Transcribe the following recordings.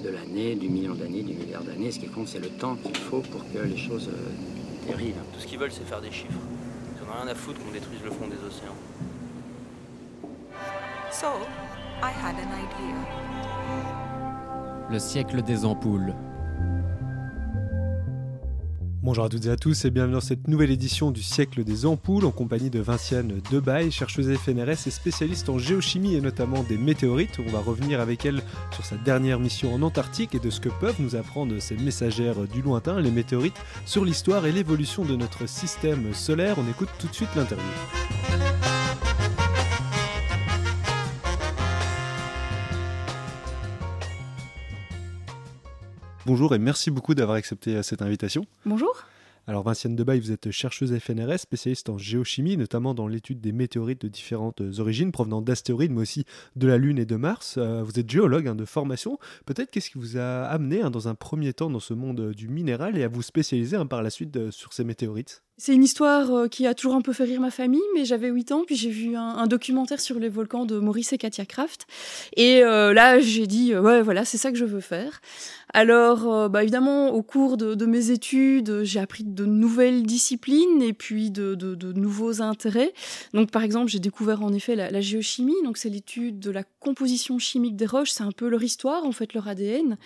de l'année, du million d'années, du milliard d'années. Ce qui compte, c'est le temps qu'il faut pour que les choses euh, dérivent. Tout ce qu'ils veulent, c'est faire des chiffres. Ils n'en ont rien à foutre qu'on détruise le fond des océans. So, I had an idea. Le siècle des ampoules. Bonjour à toutes et à tous et bienvenue dans cette nouvelle édition du siècle des ampoules en compagnie de Vinciane Debaille, chercheuse FNRS et spécialiste en géochimie et notamment des météorites. On va revenir avec elle sur sa dernière mission en Antarctique et de ce que peuvent nous apprendre ces messagères du lointain, les météorites, sur l'histoire et l'évolution de notre système solaire. On écoute tout de suite l'interview. Bonjour et merci beaucoup d'avoir accepté euh, cette invitation. Bonjour. Alors Vinciane Debaille, vous êtes chercheuse FNRS, spécialiste en géochimie, notamment dans l'étude des météorites de différentes origines, provenant d'astéroïdes, mais aussi de la Lune et de Mars. Euh, vous êtes géologue hein, de formation. Peut-être qu'est-ce qui vous a amené hein, dans un premier temps dans ce monde du minéral et à vous spécialiser hein, par la suite euh, sur ces météorites? C'est une histoire euh, qui a toujours un peu fait rire ma famille, mais j'avais 8 ans, puis j'ai vu un, documentaire sur les volcans de Maurice et Katia Kraft. Et euh, là, j'ai dit, euh, ouais, voilà, c'est ça que je veux faire. Alors, bah, évidemment, au cours de, mes études, j'ai appris de nouvelles disciplines et puis de, nouveaux intérêts. Donc, par exemple, j'ai découvert en effet la, géochimie. Donc, c'est l'étude de la composition chimique des roches. C'est un peu leur histoire, en fait, leur ADN.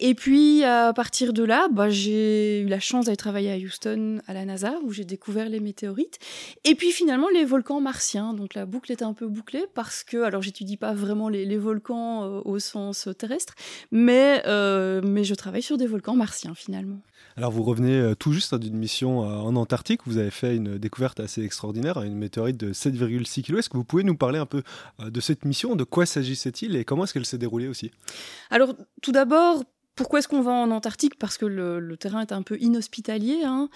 Et puis, à partir de là, bah, j'ai eu la chance d'aller travailler à Houston, à la NASA, où j'ai découvert les météorites. Et puis finalement les volcans martiens. Donc la boucle est un peu bouclée parce que, alors j'étudie pas vraiment les, volcans euh, au sens terrestre, mais, euh, mais je travaille sur des volcans martiens finalement. Alors vous revenez euh, tout juste d'une mission en Antarctique, vous avez fait une découverte assez extraordinaire, une météorite de 7,6 kg. Est-ce que vous pouvez nous parler un peu de cette mission, de quoi s'agissait-il? Et comment est-ce qu'elle s'est déroulée aussi? Alors tout d'abord, pourquoi est-ce qu'on va en Antarctique? Parce que le, terrain est un peu inhospitalier. Hein.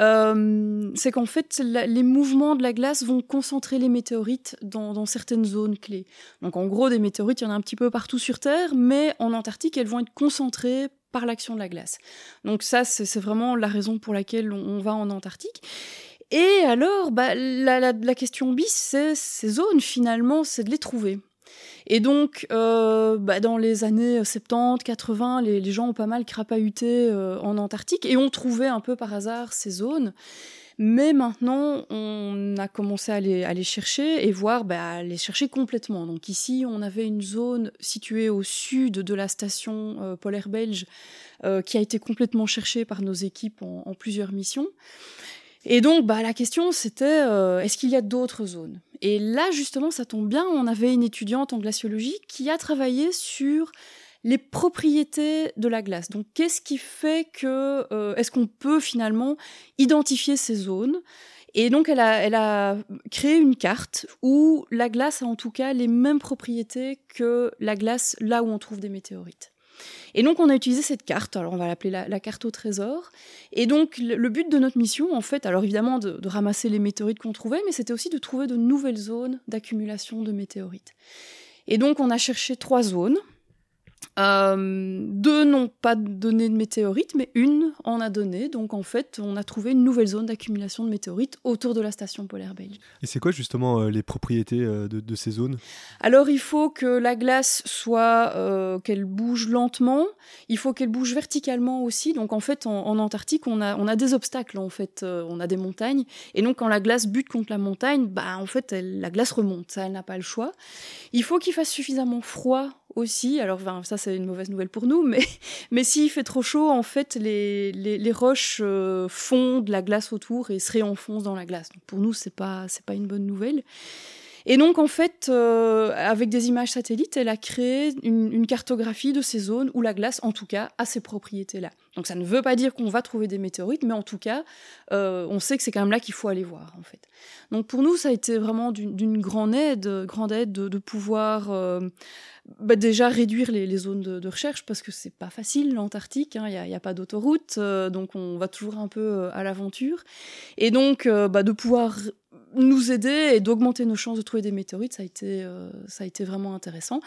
Euh, c'est qu'en fait, les mouvements de la glace vont concentrer les météorites dans, certaines zones clés. Donc en gros, des météorites, il y en a un petit peu partout sur Terre, mais en Antarctique, elles vont être concentrées par l'action de la glace. Donc ça, c'est vraiment la raison pour laquelle on, va en Antarctique. Et alors, bah, la, la question bis, c'est ces zones, finalement, c'est de les trouver. Et donc, euh, bah, dans les années 70, 80, les, gens ont pas mal crapahuté euh, en Antarctique et ont trouvé un peu par hasard ces zones. Mais maintenant, on a commencé à les, chercher et voir, bah, à les chercher complètement. Donc ici, on avait une zone située au sud de la station euh, polaire belge qui a été complètement cherchée par nos équipes en plusieurs missions. Et donc, bah, la question, c'était est-ce qu'il y a d'autres zones? Et là, justement, ça tombe bien, on avait une étudiante en glaciologie qui a travaillé sur les propriétés de la glace. Donc, qu'est-ce qui fait que, euh, est-ce qu'on peut finalement identifier ces zones? Et donc, elle a, elle a créé une carte où la glace a en tout cas les mêmes propriétés que la glace là où on trouve des météorites. Et donc, on a utilisé cette carte, alors on va l'appeler la, carte au trésor. Et donc, le, but de notre mission, en fait, alors évidemment de, de ramasser les météorites qu'on trouvait, mais c'était aussi de trouver de nouvelles zones d'accumulation de météorites. Et donc, on a cherché trois zones. Euh, deux n'ont pas donné de météorites, mais une en a donné. Donc en fait, on a trouvé une nouvelle zone d'accumulation de météorites autour de la station polaire belge. Et c'est quoi justement euh, les propriétés euh, de, ces zones? Alors il faut que la glace soit qu'elle bouge lentement. Il faut qu'elle bouge verticalement aussi. Donc en fait, en, Antarctique, on a, on a des obstacles. En fait, on a des montagnes. Et donc quand la glace bute contre la montagne, bah en fait, la glace remonte. Ça, elle n'a pas le choix. Il faut qu'il fasse suffisamment froid aussi. Alors ça c'est une mauvaise nouvelle pour nous, mais, mais s'il fait trop chaud, en fait les, les, roches euh, fondent la glace autour et se réenfoncent dans la glace. Donc pour nous c'est pas pas une bonne nouvelle. Et donc, en fait, euh, avec des images satellites, elle a créé une, cartographie de ces zones où la glace, en tout cas, a ces propriétés-là. Donc, ça ne veut pas dire qu'on va trouver des météorites, mais en tout cas, euh, on sait que c'est quand même là qu'il faut aller voir, en fait. Donc, pour nous, ça a été vraiment d'une grande aide, grande aide de, pouvoir bah, déjà réduire les, zones de, recherche, parce que c'est pas facile, l'Antarctique, il hein, n'y a, pas d'autoroute, euh, donc on va toujours un peu euh, à l'aventure. Et donc, euh, bah, de pouvoir nous aider et d'augmenter nos chances de trouver des météorites, ça a été, ça a été vraiment intéressant.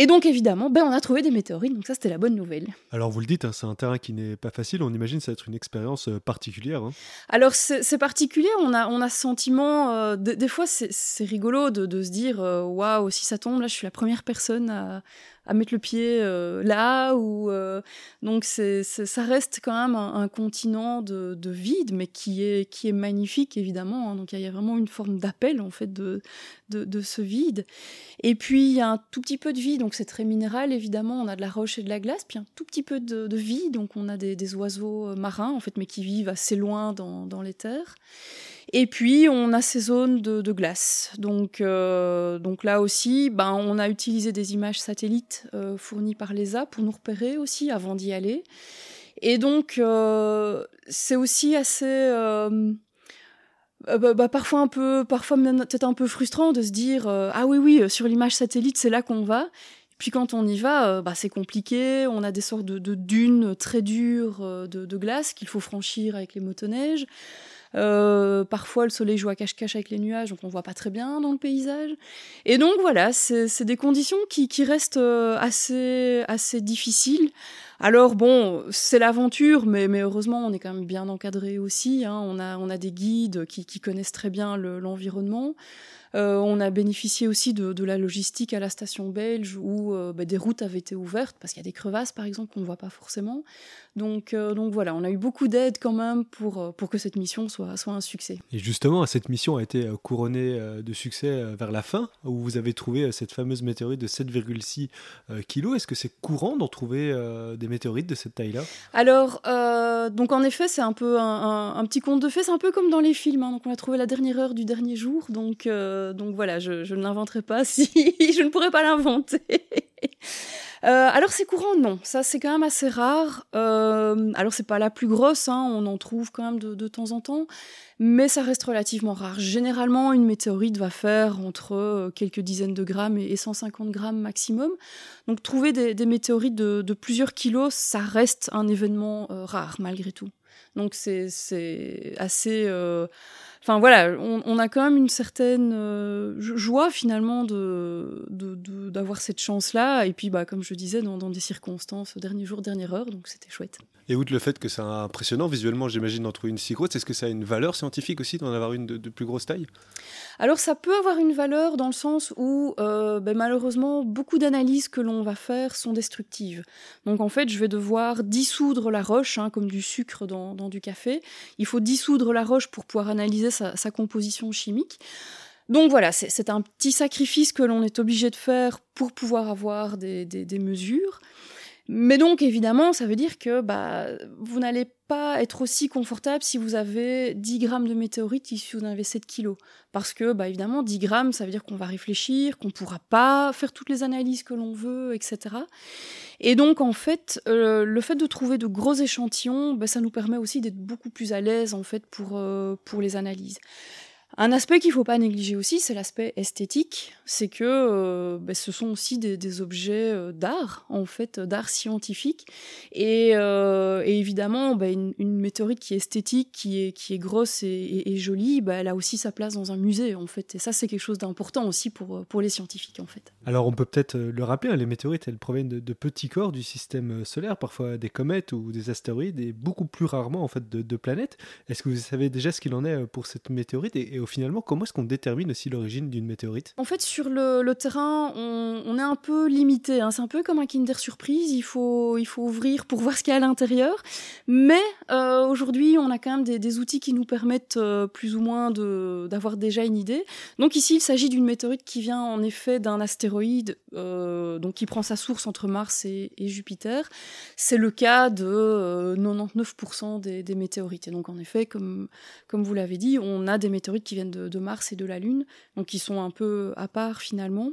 Et donc évidemment, ben, on a trouvé des météorites, donc ça c'était la bonne nouvelle. Alors vous le dites, hein, c'est un terrain qui n'est pas facile, on imagine ça va être une expérience euh, particulière. Hein. Alors c'est particulier, on a, on a ce sentiment, euh, de, des fois c'est rigolo de, de, se dire, waouh, wow, si ça tombe, là je suis la première personne à, à mettre le pied euh, là ou euh, donc c'est ça reste quand même un, un continent de, de, vide mais qui est qui est magnifique évidemment hein. donc il y, y, a vraiment une forme d'appel en fait de, de, ce vide et puis il y a un tout petit peu de vie donc c'est très minéral évidemment on a de la roche et de la glace puis un tout petit peu de, vie donc on a des, oiseaux marins en fait mais qui vivent assez loin dans, les terres et puis, on a ces zones de, glace. Donc, euh, donc là aussi, ben, on a utilisé des images satellites euh, fournies par l'ESA pour nous repérer aussi avant d'y aller. Et donc, euh, c'est aussi assez... Euh, bah, bah, parfois un peu, parfois peut-être un peu frustrant de se dire ah oui oui sur l'image satellite c'est là qu'on va puis quand on y va, bah, c'est compliqué. On a des sortes de, dunes très dures de, de glace qu'il faut franchir avec les motoneiges. Euh, parfois, le soleil joue à cache-cache avec les nuages, donc on voit pas très bien dans le paysage. Et donc voilà, c'est des conditions qui, restent euh, assez, difficiles. Alors bon, c'est l'aventure, mais, heureusement, on est quand même bien encadré aussi. Hein. On, a, des guides qui, connaissent très bien l'environnement. Le, euh, on a bénéficié aussi de, de, la logistique à la station belge où euh, bah, des routes avaient été ouvertes parce qu'il y a des crevasses par exemple qu'on ne voit pas forcément. Donc, euh, donc voilà, on a eu beaucoup d'aide quand même pour, pour que cette mission soit, soit un succès. Et justement, cette mission a été couronnée de succès vers la fin où vous avez trouvé cette fameuse météorite de 7,6 kg. Est-ce que c'est courant d'en trouver des météorites de cette taille-là? Alors, donc en effet, c'est un peu un, un, un, petit conte de fées, c'est un peu comme dans les films. Hein. Donc on a trouvé la dernière heure du dernier jour. Donc euh, donc voilà, je, ne l'inventerai pas si je ne pourrais pas l'inventer. Euh, alors c'est courant, non. Ça c'est quand même assez rare. Euh, alors c'est pas la plus grosse, hein, on en trouve quand même de, temps en temps, mais ça reste relativement rare. Généralement, une météorite va faire entre quelques dizaines de grammes et 150 grammes maximum. Donc trouver des, météorites de, plusieurs kilos, ça reste un événement euh, rare malgré tout. Donc c'est assez euh, Enfin voilà, on, on, a quand même une certaine euh, joie finalement de d'avoir cette chance-là. Et puis, bah, comme je disais, dans, dans des circonstances, dernier jour, dernière heure, donc c'était chouette. Et outre le fait que c'est impressionnant visuellement, j'imagine, d'en trouver une si grosse, est-ce que ça a une valeur scientifique aussi d'en avoir une de, de, plus grosse taille? Alors ça peut avoir une valeur dans le sens où euh, ben, malheureusement beaucoup d'analyses que l'on va faire sont destructives. Donc en fait je vais devoir dissoudre la roche, hein, comme du sucre dans, dans, du café. Il faut dissoudre la roche pour pouvoir analyser sa, composition chimique. Donc voilà, c'est un petit sacrifice que l'on est obligé de faire pour pouvoir avoir des, des, des mesures. Mais donc, évidemment, ça veut dire que bah, vous n'allez pas être aussi confortable si vous avez 10 grammes de météorites si vous en avez 7 kilos. Parce que, bah, évidemment, 10 grammes, ça veut dire qu'on va réfléchir, qu'on ne pourra pas faire toutes les analyses que l'on veut, etc. Et donc, en fait, euh, le fait de trouver de gros échantillons, bah, ça nous permet aussi d'être beaucoup plus à l'aise, en fait, pour, euh, pour les analyses. Un aspect qu'il ne faut pas négliger aussi, c'est l'aspect esthétique. C'est que euh, ben, ce sont aussi des, objets euh, d'art, en fait, d'art scientifique. Et, euh, évidemment, ben, une, météorite qui est esthétique, qui est, grosse et, jolie, ben, elle a aussi sa place dans un musée, en fait. Et ça, c'est quelque chose d'important aussi pour, pour les scientifiques, en fait. Alors, on peut peut-être le rappeler, hein, les météorites, elles proviennent de, petits corps du système solaire, parfois des comètes ou des astéroïdes, et beaucoup plus rarement, en fait, de, planètes. Est-ce que vous savez déjà ce qu'il en est pour cette météorite finalement, comment est-ce qu'on détermine aussi l'origine d'une météorite? En fait, sur le, terrain, on, est un peu limité. Hein. C'est un peu comme un Kinder Surprise. Il faut, il faut ouvrir pour voir ce qu'il y a à l'intérieur. Mais euh, aujourd'hui, on a quand même des, outils qui nous permettent euh, plus ou moins d'avoir déjà une idée. Donc ici, il s'agit d'une météorite qui vient en effet d'un astéroïde euh, donc qui prend sa source entre Mars et, Jupiter. C'est le cas de 99% euh, des, des météorites. Et donc en effet, comme, comme vous l'avez dit, on a des météorites qui de, Mars et de la Lune, donc qui sont un peu à part finalement.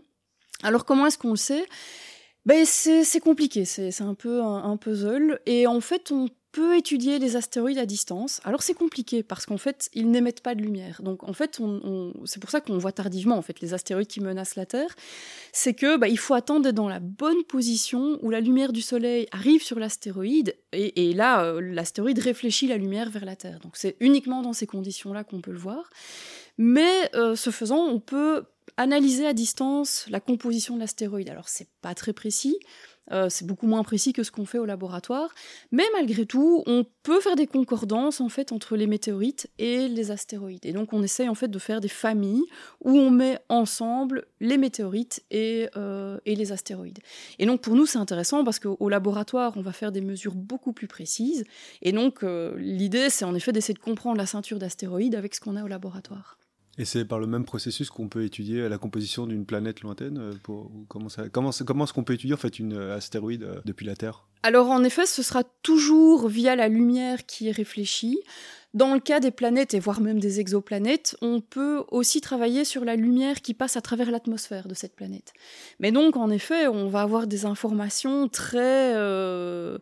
Alors comment est-ce qu'on le sait? Ben, c'est compliqué, c'est un peu un, un, puzzle. Et en fait, on peut étudier les astéroïdes à distance. Alors c'est compliqué parce qu'en fait, ils n'émettent pas de lumière. Donc en fait, on, c'est pour ça qu'on voit tardivement en fait les astéroïdes qui menacent la Terre. C'est que bah, il faut attendre d'être dans la bonne position où la lumière du Soleil arrive sur l'astéroïde et, et, là, euh, l'astéroïde réfléchit la lumière vers la Terre. Donc c'est uniquement dans ces conditions-là qu'on peut le voir. Mais euh, ce faisant, on peut analyser à distance la composition de l'astéroïde. Alors c'est pas très précis, euh, c'est beaucoup moins précis que ce qu'on fait au laboratoire, mais malgré tout, on peut faire des concordances en fait entre les météorites et les astéroïdes. Et donc on essaye en fait de faire des familles où on met ensemble les météorites et, euh, les astéroïdes. Et donc pour nous c'est intéressant parce qu'au laboratoire on va faire des mesures beaucoup plus précises. Et donc euh, l'idée c'est en effet d'essayer de comprendre la ceinture d'astéroïdes avec ce qu'on a au laboratoire. Et c'est par le même processus qu'on peut étudier la composition d'une planète lointaine euh, comment, comment, comment est-ce qu'on peut étudier en fait une euh, astéroïde depuis la Terre? Alors en effet, ce sera toujours via la lumière qui est réfléchie. Dans le cas des planètes et voire même des exoplanètes, on peut aussi travailler sur la lumière qui passe à travers l'atmosphère de cette planète. Mais donc en effet, on va avoir des informations très euh,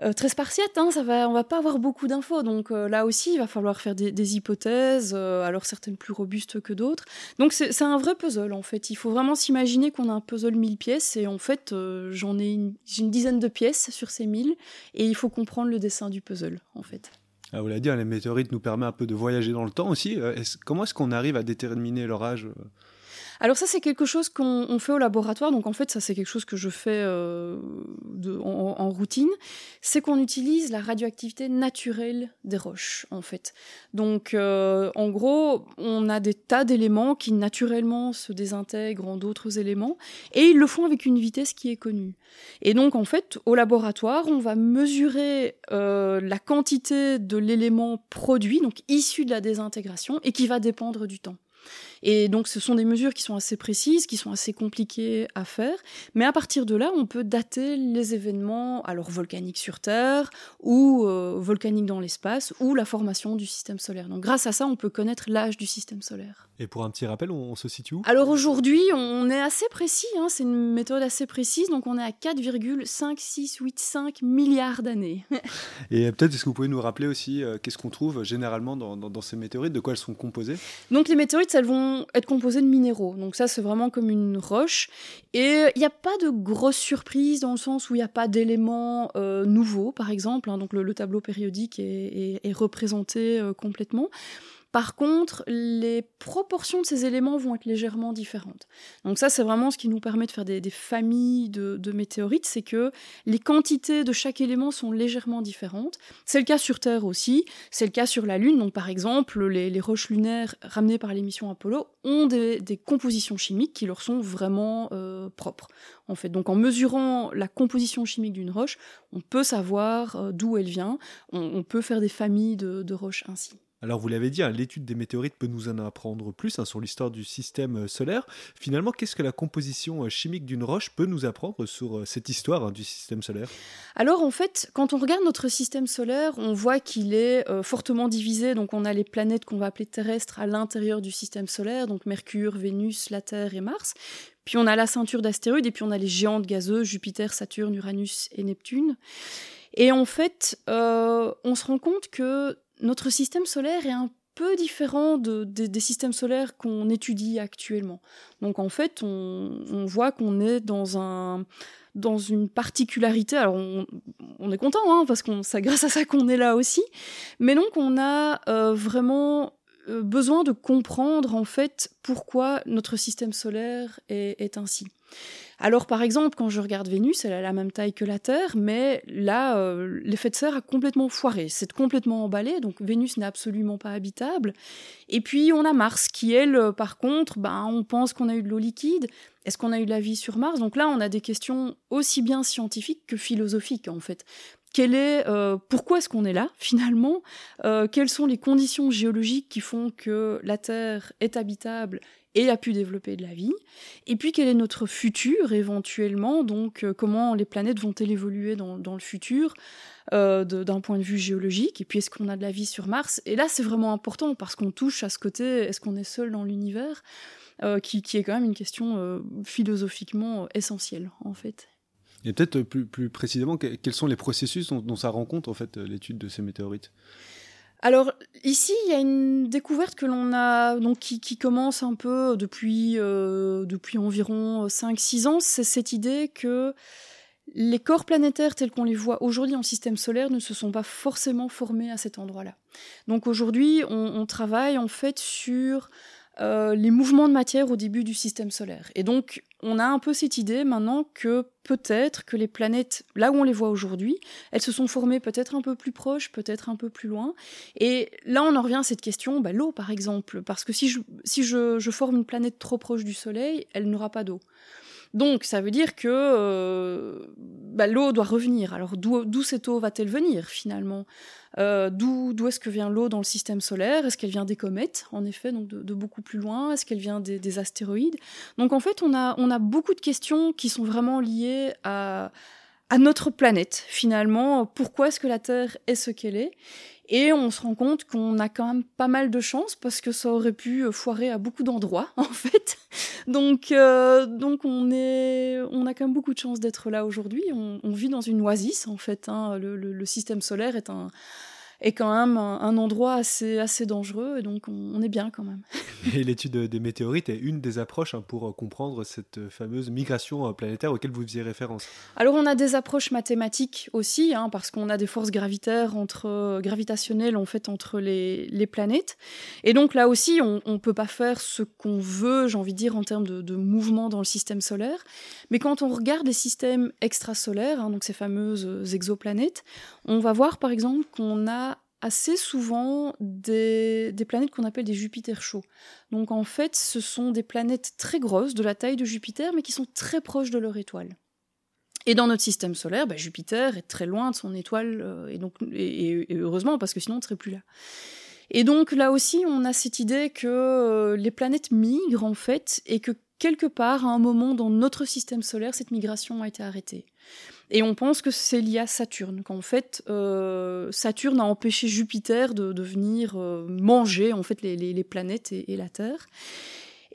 euh, très spartiate, hein, ça va, pas avoir beaucoup d'infos. Donc euh, là aussi, il va falloir faire des, hypothèses, euh, alors certaines plus robustes que d'autres. Donc c'est un vrai puzzle en fait. Il faut vraiment s'imaginer qu'on a un puzzle 1000 pièces et en fait j'en ai une, dizaine de pièces sur ces 1000 et il faut comprendre le dessin du puzzle en fait. Ah, vous l'avez dit, les météorites nous permettent un peu de voyager dans le temps aussi. Comment est-ce qu'on arrive à déterminer leur âge alors ça, c'est quelque chose qu'on fait au laboratoire. Donc en fait, ça, c'est quelque chose que je fais euh, en, routine. C'est qu'on utilise la radioactivité naturelle des roches, en fait. Donc euh, en gros, on a des tas d'éléments qui naturellement se désintègrent en d'autres éléments. Et ils le font avec une vitesse qui est connue. Et donc en fait, au laboratoire, on va mesurer euh, la quantité de l'élément produit, donc issu de la désintégration, et qui va dépendre du temps. Et donc ce sont des mesures qui sont assez précises, qui sont assez compliquées à faire, mais à partir de là, on peut dater les événements, alors volcaniques sur Terre, ou euh, volcaniques dans l'espace, ou la formation du système solaire. Donc grâce à ça, on peut connaître l'âge du système solaire. Et pour un petit rappel, on, on se situe où? Alors aujourd'hui, on est assez précis, hein, c'est une méthode assez précise, donc on est à 4,5685 milliards d'années. Et peut-être est-ce que vous pouvez nous rappeler aussi euh, qu'est-ce qu'on trouve généralement dans, dans, dans ces météorites, de quoi elles sont composées? Donc les météorites, elles vont être composées de minéraux. Donc ça, c'est vraiment comme une roche. Et il n'y a pas de grosse surprise dans le sens où il n'y a pas d'éléments euh, nouveaux, par exemple. Hein, donc le, le, tableau périodique est représenté euh, complètement. Par contre, les proportions de ces éléments vont être légèrement différentes. Donc ça, c'est vraiment ce qui nous permet de faire des, familles de, météorites, c'est que les quantités de chaque élément sont légèrement différentes. C'est le cas sur Terre aussi, c'est le cas sur la Lune. Donc par exemple, les, roches lunaires ramenées par les missions Apollo ont des, compositions chimiques qui leur sont vraiment euh, propres. En fait, donc en mesurant la composition chimique d'une roche, on peut savoir euh, d'où elle vient. On, peut faire des familles de roches ainsi. Alors vous l'avez dit, hein, l'étude des météorites peut nous en apprendre plus hein, sur l'histoire du système euh, solaire. Finalement, qu'est-ce que la composition euh, chimique d'une roche peut nous apprendre sur euh, cette histoire hein, du système solaire? Alors en fait, quand on regarde notre système solaire, on voit qu'il est fortement divisé. Donc on a les planètes qu'on va appeler terrestres à l'intérieur du système solaire, donc Mercure, Vénus, la Terre et Mars. Puis on a la ceinture d'astéroïdes et puis on a les géantes gazeuses, Jupiter, Saturne, Uranus et Neptune. Et en fait, on se rend compte que notre système solaire est un peu différent de, de, des systèmes solaires qu'on étudie actuellement. Donc en fait, on, voit qu'on est dans un dans une particularité. Alors on, est content hein, parce qu'on c'est grâce à ça qu'on est là aussi. Mais donc on a euh, vraiment euh, besoin de comprendre en fait pourquoi notre système solaire est ainsi. Alors par exemple, quand je regarde Vénus, elle a la même taille que la Terre, mais là, euh, l'effet de serre a complètement foiré. C'est complètement emballé, donc Vénus n'est absolument pas habitable. Et puis on a Mars, qui elle, par contre, ben, on pense qu'on a eu de l'eau liquide, est-ce qu'on a eu de la vie sur Mars? Donc là, on a des questions aussi bien scientifiques que philosophiques, en fait. Quel est, euh, pourquoi est-ce qu'on est là finalement? Euh, Quelles sont les conditions géologiques qui font que la Terre est habitable et a pu développer de la vie. Et puis quel est notre futur éventuellement? Donc euh, comment les planètes vont-elles évoluer dans, le futur d'un point de vue géologique? Et puis est-ce qu'on a de la vie sur Mars? Et là c'est vraiment important parce qu'on touche à ce côté, est-ce qu'on est seul dans l'univers? Qui, qui, est quand même une question philosophiquement essentielle en fait. Et peut-être plus, précisément, quels sont les processus dont, ça rend compte, en fait, l'étude de ces météorites? Alors ici, il y a une découverte que l'on a donc qui, commence un peu depuis euh, depuis environ 5-6 ans, c'est cette idée que les corps planétaires tels qu'on les voit aujourd'hui en système solaire ne se sont pas forcément formés à cet endroit-là. Donc aujourd'hui, on, travaille en fait sur euh, les mouvements de matière au début du système solaire. Et donc, on a un peu cette idée maintenant que peut-être que les planètes, là où on les voit aujourd'hui, elles se sont formées peut-être un peu plus proches, peut-être un peu plus loin. Et là, on en revient à cette question, bah, l'eau par exemple, parce que si, je, si je, je forme une planète trop proche du Soleil, elle n'aura pas d'eau. Donc ça veut dire que euh, bah, l'eau doit revenir. Alors d'où cette eau va-t-elle venir finalement? Euh, D'où est-ce que vient l'eau dans le système solaire? Est-ce qu'elle vient des comètes, en effet, donc de, beaucoup plus loin? Est-ce qu'elle vient des, astéroïdes? Donc en fait, on a, beaucoup de questions qui sont vraiment liées à notre planète finalement. Pourquoi est-ce que la Terre est ce qu'elle est? Et on se rend compte qu'on a quand même pas mal de chance parce que ça aurait pu foirer à beaucoup d'endroits, en fait. Donc, euh, donc on, est, on a quand même beaucoup de chance d'être là aujourd'hui. On, vit dans une oasis, en fait. Hein. le, système solaire est un, est quand même un, endroit assez, assez dangereux, et donc on, est bien quand même. Et l'étude des météorites est une des approches hein, pour comprendre cette fameuse migration euh, planétaire auquel vous faisiez référence. Alors on a des approches mathématiques aussi, hein, parce qu'on a des forces gravitaires entre, euh, gravitationnelles en fait entre les, les planètes, et donc là aussi on ne peut pas faire ce qu'on veut, j'ai envie de dire, en termes de, de, mouvement dans le système solaire, mais quand on regarde les systèmes extrasolaires, hein, donc ces fameuses exoplanètes, on va voir par exemple qu'on a assez souvent des, planètes qu'on appelle des Jupiters chauds. Donc en fait, ce sont des planètes très grosses, de la taille de Jupiter, mais qui sont très proches de leur étoile. Et dans notre système solaire, bah, Jupiter est très loin de son étoile, euh, et, donc, et, heureusement, parce que sinon on ne serait plus là. Et donc là aussi, on a cette idée que euh, les planètes migrent en fait, et que quelque part, à un moment dans notre système solaire, cette migration a été arrêtée. Et on pense que c'est lié à Saturne, qu'en fait, euh, Saturne a empêché Jupiter de, venir euh, manger en fait les, planètes et, la Terre.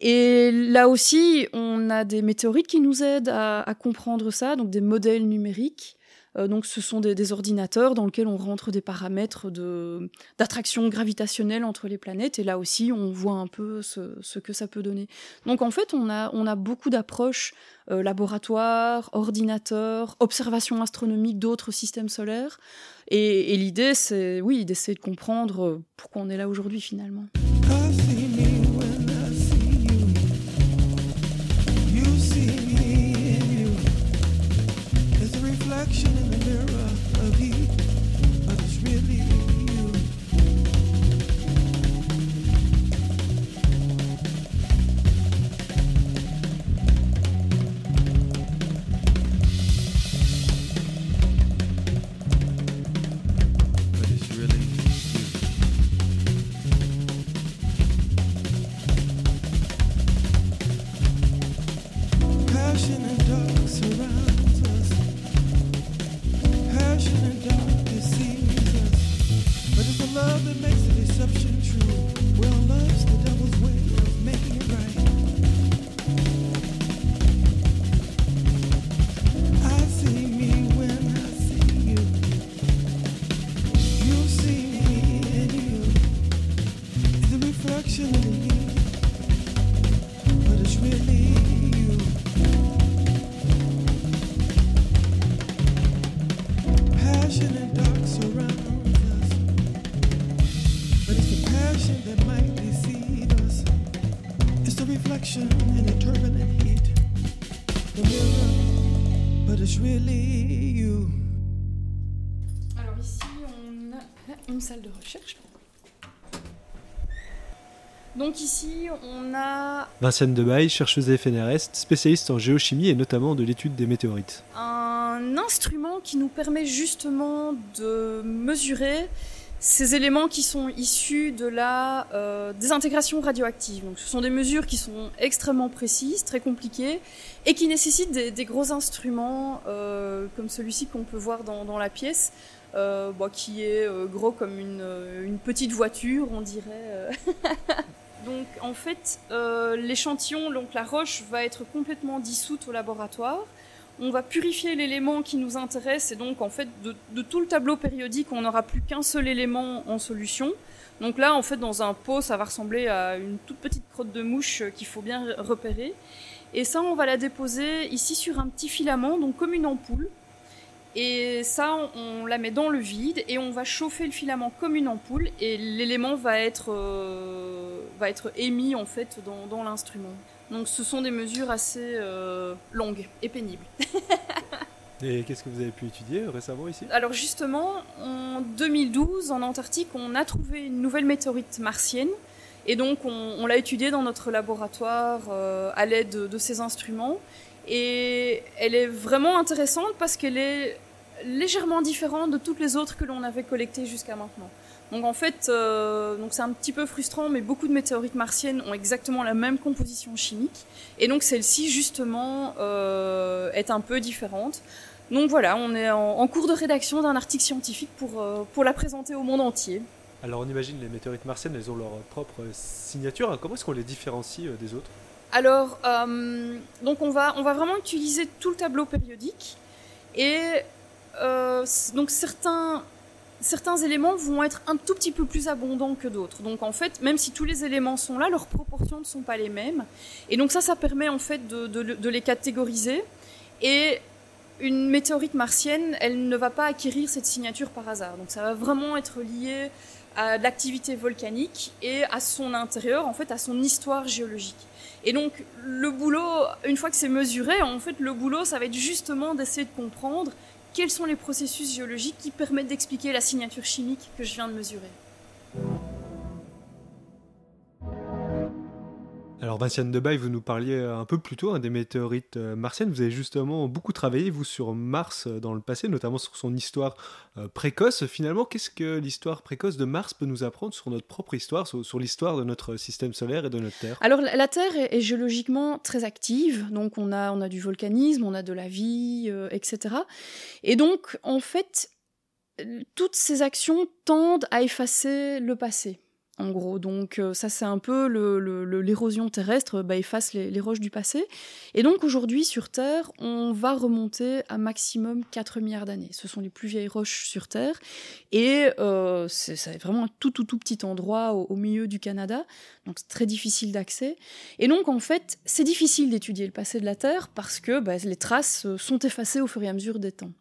Et là aussi, on a des météorites qui nous aident à comprendre ça, donc des modèles numériques. Euh, donc, ce sont des, ordinateurs dans lesquels on rentre des paramètres d'attraction gravitationnelle entre les planètes. Et là aussi, on voit un peu ce, que ça peut donner. Donc, en fait, on a, on a beaucoup d'approches euh, laboratoires, ordinateurs, observations astronomiques d'autres systèmes solaires. Et, et l'idée, c'est, oui, d'essayer de comprendre pourquoi on est là aujourd'hui finalement. Alors ici, on a une salle de recherche. Donc ici, on a... Vinciane Debaille, chercheuse à FNRS, spécialiste en géochimie et notamment de l'étude des météorites. Un instrument qui nous permet justement de mesurer ces éléments qui sont issus de la euh, désintégration radioactive. Donc, ce sont des mesures qui sont extrêmement précises, très compliquées, et qui nécessitent des, gros instruments euh, comme celui-ci qu'on peut voir dans, la pièce, euh, qui est gros comme une, une, petite voiture, on dirait. donc en fait, l'échantillon, donc la roche, va être complètement dissoute au laboratoire. On va purifier l'élément qui nous intéresse et donc en fait de, tout le tableau périodique, on n'aura plus qu'un seul élément en solution. Donc là, en fait, dans un pot, ça va ressembler à une toute petite crotte de mouche qu'il faut bien repérer. Et ça, on va la déposer ici sur un petit filament, donc comme une ampoule. Et ça, on la met dans le vide et on va chauffer le filament comme une ampoule et l'élément va être euh, va être émis en fait dans l'instrument. Donc ce sont des mesures assez euh, longues et pénibles. Et qu'est-ce que vous avez pu étudier récemment ici? Alors justement, en 2012, en Antarctique, on a trouvé une nouvelle météorite martienne. Et donc on, on l'a étudiée dans notre laboratoire euh, à l'aide de, de ces instruments. Et elle est vraiment intéressante parce qu'elle est légèrement différente de toutes les autres que l'on avait collectées jusqu'à maintenant. Donc en fait, euh, donc c'est un petit peu frustrant, mais beaucoup de météorites martiennes ont exactement la même composition chimique, et donc celle-ci justement euh, est un peu différente. Donc voilà, on est en, en cours de rédaction d'un article scientifique pour, euh, pour la présenter au monde entier. Alors on imagine les météorites martiennes, elles ont leur propre signature. Comment est-ce qu'on les différencie des autres? Alors, donc on va, on va vraiment utiliser tout le tableau périodique, et donc certains certains éléments vont être un tout petit peu plus abondants que d'autres. Donc en fait, même si tous les éléments sont là, leurs proportions ne sont pas les mêmes. Et donc ça, ça permet en fait de, de, les catégoriser. Et une météorite martienne, elle ne va pas acquérir cette signature par hasard. Donc ça va vraiment être lié à l'activité volcanique et à son intérieur, en fait, à son histoire géologique. Et donc le boulot, une fois que c'est mesuré, en fait, le boulot, ça va être justement d'essayer de comprendre quels sont les processus géologiques qui permettent d'expliquer la signature chimique que je viens de mesurer? Alors Vinciane Debaille, vous nous parliez un peu plus tôt hein, des météorites euh, martiennes. Vous avez justement beaucoup travaillé, vous, sur Mars euh, dans le passé, notamment sur son histoire euh, précoce. Finalement, qu'est-ce que l'histoire précoce de Mars peut nous apprendre sur notre propre histoire, sur, l'histoire de notre système solaire et de notre Terre? Alors la, Terre est, géologiquement très active, donc on a, on a du volcanisme, on a de la vie, etc. Et donc, en fait, toutes ces actions tendent à effacer le passé en gros. Donc euh, ça c'est un peu l'érosion le, terrestre bah, efface les, roches du passé. Et donc aujourd'hui sur Terre, on va remonter à maximum 4 milliards d'années. Ce sont les plus vieilles roches sur Terre. Et euh, c'est vraiment un tout tout tout petit endroit au, milieu du Canada. Donc c'est très difficile d'accès. Et donc en fait, c'est difficile d'étudier le passé de la Terre parce que bah, les traces sont effacées au fur et à mesure des temps.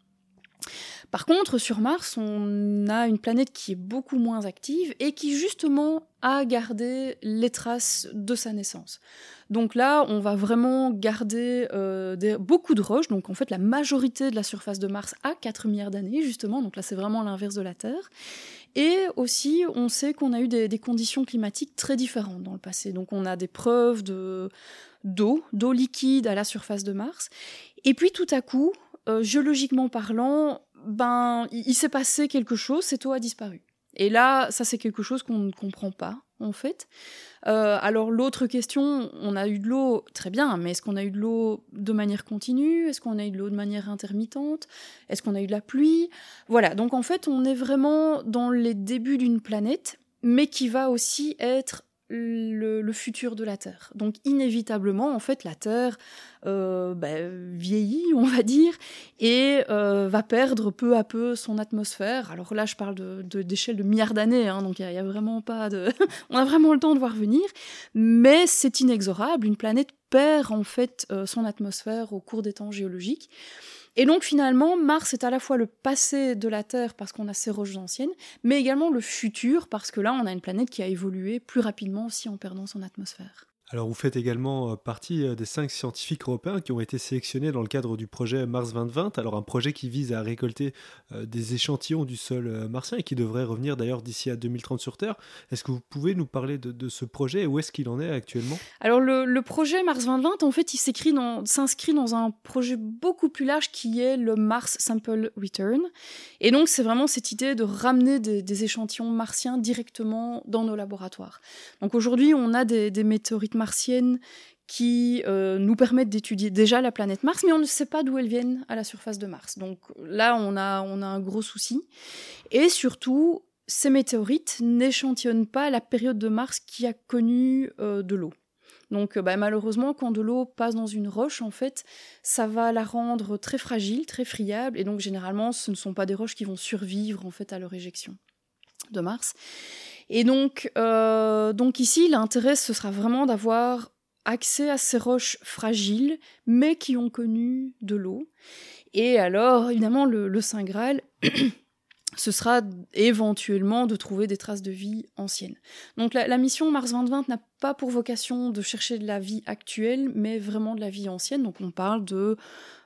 Par contre, sur Mars, on a une planète qui est beaucoup moins active et qui justement a gardé les traces de sa naissance. Donc là, on va vraiment garder euh, beaucoup de roches. Donc en fait, la majorité de la surface de Mars a 4 milliards d'années, justement. Donc là, c'est vraiment l'inverse de la Terre. Et aussi, on sait qu'on a eu des, conditions climatiques très différentes dans le passé. Donc on a des preuves de d'eau, d'eau liquide à la surface de Mars. Et puis tout à coup, euh, géologiquement parlant, ben, il, s'est passé quelque chose, cette eau a disparu. Et là, ça c'est quelque chose qu'on ne comprend pas, en fait. Euh, alors l'autre question, on a eu de l'eau, très bien, mais est-ce qu'on a eu de l'eau de manière continue? Est-ce qu'on a eu de l'eau de manière intermittente? Est-ce qu'on a eu de la pluie? Voilà, donc en fait, on est vraiment dans les débuts d'une planète, mais qui va aussi être le, futur de la Terre. Donc inévitablement, en fait, la Terre euh, bah, vieillit, on va dire, et euh, va perdre peu à peu son atmosphère. Alors là, je parle d'échelle de, de, milliards d'années, hein, donc il a, a, vraiment pas de... on a vraiment le temps de voir venir, mais c'est inexorable. Une planète perd en fait euh, son atmosphère au cours des temps géologiques. Et donc finalement, Mars est à la fois le passé de la Terre parce qu'on a ses roches anciennes, mais également le futur parce que là, on a une planète qui a évolué plus rapidement aussi en perdant son atmosphère. Alors vous faites également euh, partie euh, des cinq scientifiques européens qui ont été sélectionnés dans le cadre du projet Mars 2020, alors un projet qui vise à récolter euh, des échantillons du sol martien et qui devrait revenir d'ailleurs d'ici à 2030 sur Terre. Est-ce que vous pouvez nous parler de, ce projet et où est-ce qu'il en est actuellement? Alors le, projet Mars 2020, en fait, il s'inscrit dans, un projet beaucoup plus large qui est le Mars Sample Return. Et donc c'est vraiment cette idée de ramener des, échantillons martiens directement dans nos laboratoires. Donc aujourd'hui, on a des, des météorites martiennes qui euh, nous permettent d'étudier déjà la planète Mars, mais on ne sait pas d'où elles viennent à la surface de Mars. Donc là, on a, on a un gros souci. Et surtout, ces météorites n'échantillonnent pas la période de Mars qui a connu euh, de l'eau. Donc bah, malheureusement, quand de l'eau passe dans une roche, en fait, ça va la rendre très fragile, très friable, et donc généralement, ce ne sont pas des roches qui vont survivre en fait à leur éjection de Mars. Et donc, euh, donc ici, l'intérêt, ce sera vraiment d'avoir accès à ces roches fragiles, mais qui ont connu de l'eau. Et alors, évidemment, le, Saint Graal, ce sera éventuellement de trouver des traces de vie anciennes. Donc la, mission Mars 2020 n'a pas pour vocation de chercher de la vie actuelle, mais vraiment de la vie ancienne. Donc on parle de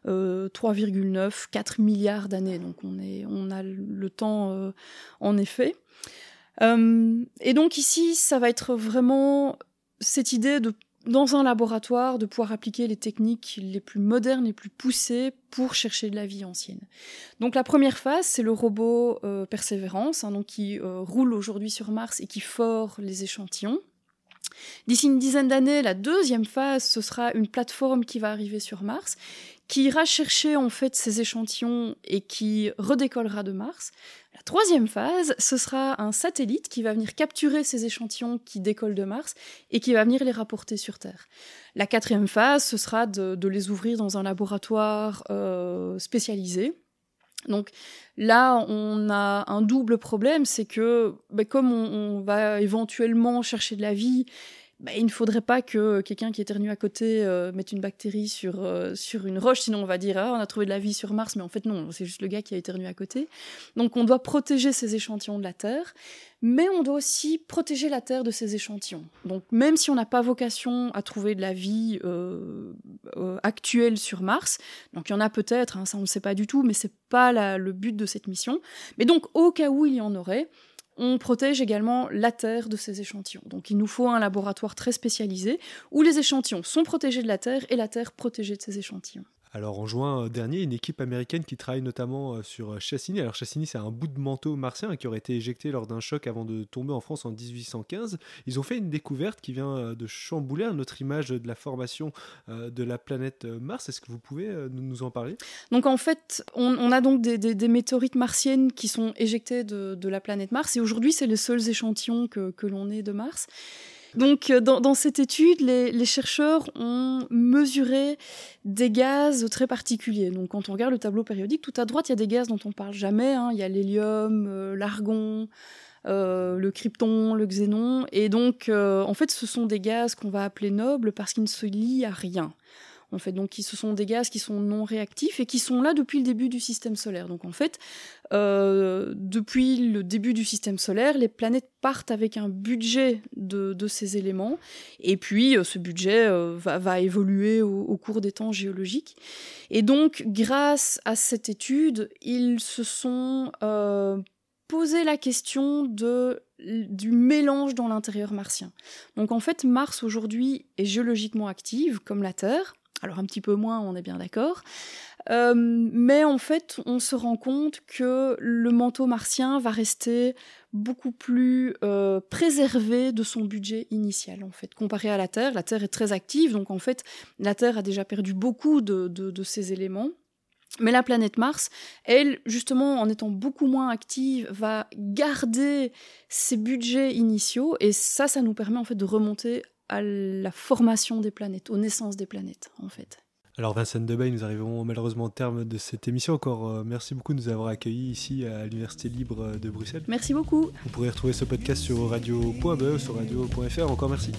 3,9, euh, 4 milliards d'années. Donc on, est, on a le temps euh, en effet. Euh, et donc ici, ça va être vraiment cette idée de dans un laboratoire de pouvoir appliquer les techniques les plus modernes, les plus poussées pour chercher de la vie ancienne. Donc la première phase, c'est le robot euh, Persévérance, hein, donc qui euh, roule aujourd'hui sur Mars et qui fore les échantillons. D'ici une dizaine d'années, la deuxième phase, ce sera une plateforme qui va arriver sur Mars, qui ira chercher en fait ces échantillons et qui redécollera de Mars. Troisième phase, ce sera un satellite qui va venir capturer ces échantillons qui décollent de Mars et qui va venir les rapporter sur Terre. La quatrième phase, ce sera de, les ouvrir dans un laboratoire euh, spécialisé. Donc là, on a un double problème, c'est que ben, comme on, va éventuellement chercher de la vie bah, il ne faudrait pas que quelqu'un qui éternue à côté euh, mette une bactérie sur, euh, sur une roche, sinon on va dire ah, on a trouvé de la vie sur Mars, mais en fait non, c'est juste le gars qui a éternué à côté. Donc on doit protéger ces échantillons de la Terre, mais on doit aussi protéger la Terre de ces échantillons. Donc même si on n'a pas vocation à trouver de la vie euh, actuelle sur Mars, donc il y en a peut-être, hein, ça on ne sait pas du tout, mais c'est pas le but de cette mission. Mais donc au cas où il y en aurait, on protège également la terre de ces échantillons. Donc il nous faut un laboratoire très spécialisé où les échantillons sont protégés de la terre et la terre protégée de ces échantillons. Alors en juin euh, dernier, une équipe américaine qui travaille notamment euh, sur euh, Chassigny. Alors Chassigny, c'est un bout de manteau martien qui aurait été éjecté lors d'un choc avant de tomber en France en 1815. Ils ont fait une découverte qui vient de chambouler notre image de la formation de la planète Mars. Est-ce que vous pouvez nous en parler? Donc en fait, on, a donc des, météorites martiennes qui sont éjectées de, la planète Mars et aujourd'hui, c'est les seuls échantillons que l'on ait de Mars. Donc, euh, dans, cette étude, les, chercheurs ont mesuré des gaz très particuliers. Donc, quand on regarde le tableau périodique, tout à droite, il y a des gaz dont on parle jamais. Hein. Il y a l'hélium, euh, l'argon, euh, le krypton, le xénon. Et donc, en fait, ce sont des gaz qu'on va appeler nobles parce qu'ils ne se lient à rien en fait. Donc, ce sont des gaz qui sont non réactifs et qui sont là depuis le début du système solaire. Donc, en fait, euh, depuis le début du système solaire, les planètes partent avec un budget de, ces éléments, et puis euh, ce budget euh, va, évoluer au, cours des temps géologiques. Et donc, grâce à cette étude, ils se sont posé la question de du mélange dans l'intérieur martien. Donc en fait, Mars aujourd'hui est géologiquement active, comme la Terre, alors un petit peu moins, on est bien d'accord. Euh, mais en fait, on se rend compte que le manteau martien va rester beaucoup plus euh, préservé de son budget initial, en fait, comparé à la Terre. La Terre est très active, donc en fait, la Terre a déjà perdu beaucoup de, ses éléments. Mais la planète Mars, elle, justement, en étant beaucoup moins active, va garder ses budgets initiaux, et ça, ça nous permet en fait de remonter à la formation des planètes, aux naissances des planètes, en fait. Alors Vincent Debay, nous arrivons malheureusement au terme de cette émission. Encore euh, merci beaucoup de nous avoir accueillis ici à l'Université libre de Bruxelles. Merci beaucoup. Vous pourrez retrouver ce podcast sur radio.be, sur radio.fr. Encore merci.